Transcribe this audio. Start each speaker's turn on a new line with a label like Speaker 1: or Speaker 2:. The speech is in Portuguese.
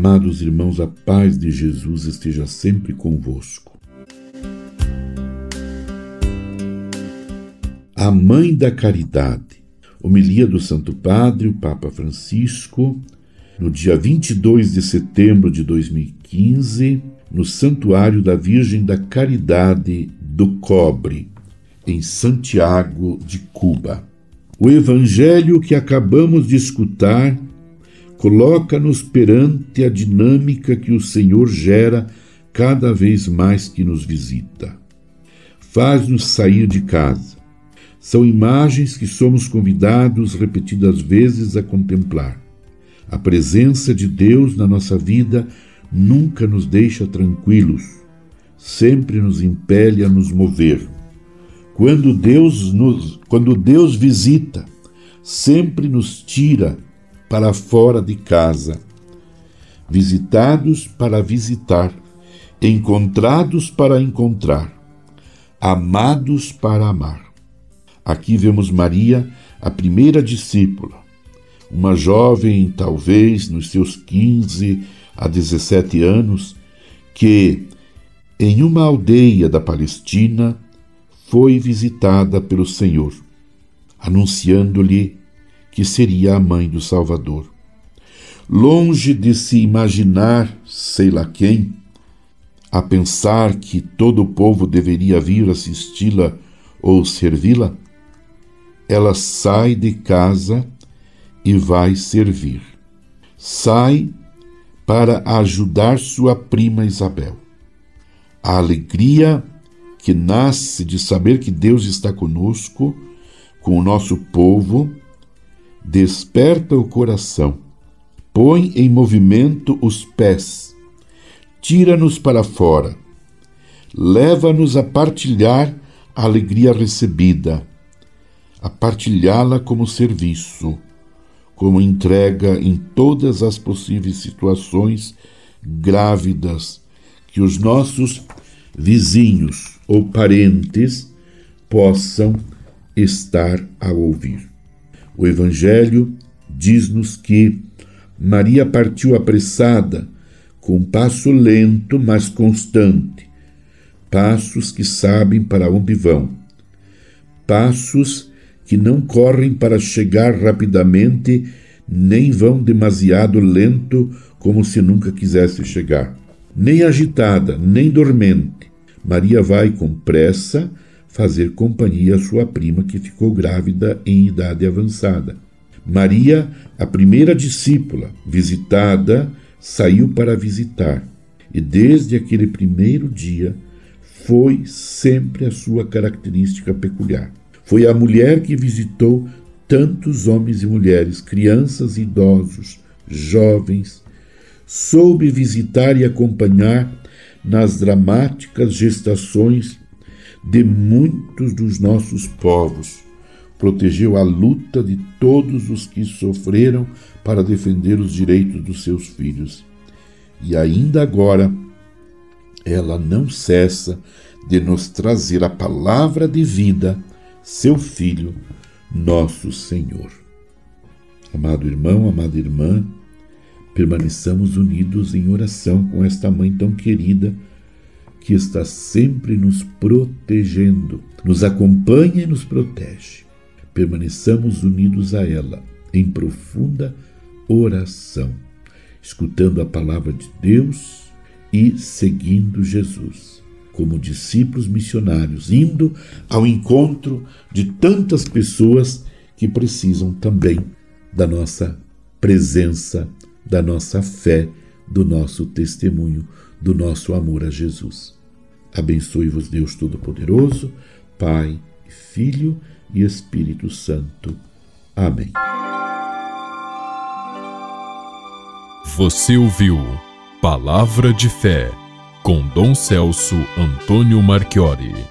Speaker 1: Amados irmãos, a paz de Jesus esteja sempre convosco. A Mãe da Caridade. Homilia do Santo Padre, o Papa Francisco, no dia 22 de setembro de 2015, no Santuário da Virgem da Caridade do Cobre, em Santiago de Cuba. O evangelho que acabamos de escutar coloca-nos perante a dinâmica que o Senhor gera cada vez mais que nos visita. Faz-nos sair de casa. São imagens que somos convidados repetidas vezes a contemplar. A presença de Deus na nossa vida nunca nos deixa tranquilos, sempre nos impele a nos mover. Quando Deus nos, quando Deus visita, sempre nos tira para fora de casa, visitados para visitar, encontrados para encontrar, amados para amar. Aqui vemos Maria, a primeira discípula, uma jovem, talvez nos seus 15 a 17 anos, que, em uma aldeia da Palestina, foi visitada pelo Senhor, anunciando-lhe que seria a mãe do Salvador. Longe de se imaginar, sei lá quem, a pensar que todo o povo deveria vir assisti-la ou servi-la, ela sai de casa e vai servir. Sai para ajudar sua prima Isabel. A alegria que nasce de saber que Deus está conosco, com o nosso povo, desperta o coração, põe em movimento os pés, tira-nos para fora, leva-nos a partilhar a alegria recebida, a partilhá-la como serviço, como entrega em todas as possíveis situações grávidas que os nossos vizinhos ou parentes possam estar a ouvir. O Evangelho diz-nos que Maria partiu apressada, com passo lento, mas constante, passos que sabem para onde vão, passos que não correm para chegar rapidamente, nem vão demasiado lento, como se nunca quisesse chegar. Nem agitada, nem dormente, Maria vai com pressa fazer companhia à sua prima que ficou grávida em idade avançada. Maria, a primeira discípula visitada, saiu para visitar, e desde aquele primeiro dia foi sempre a sua característica peculiar. Foi a mulher que visitou tantos homens e mulheres, crianças e idosos, jovens, soube visitar e acompanhar nas dramáticas gestações de muitos dos nossos povos. Protegeu a luta de todos os que sofreram para defender os direitos dos seus filhos. E ainda agora, ela não cessa de nos trazer a palavra de vida, seu Filho, nosso Senhor. Amado irmão, amada irmã, permaneçamos unidos em oração com esta mãe tão querida que está sempre nos protegendo, nos acompanha e nos protege. Permaneçamos unidos a ela em profunda oração, escutando a palavra de Deus e seguindo Jesus, como discípulos missionários, indo ao encontro de tantas pessoas que precisam também da nossa presença, da nossa fé, do nosso testemunho, do nosso amor a Jesus. Abençoe-vos Deus Todo-Poderoso, Pai, Filho e Espírito Santo. Amém.
Speaker 2: Você ouviu Palavra de Fé com Dom Celso Antônio Marchiori.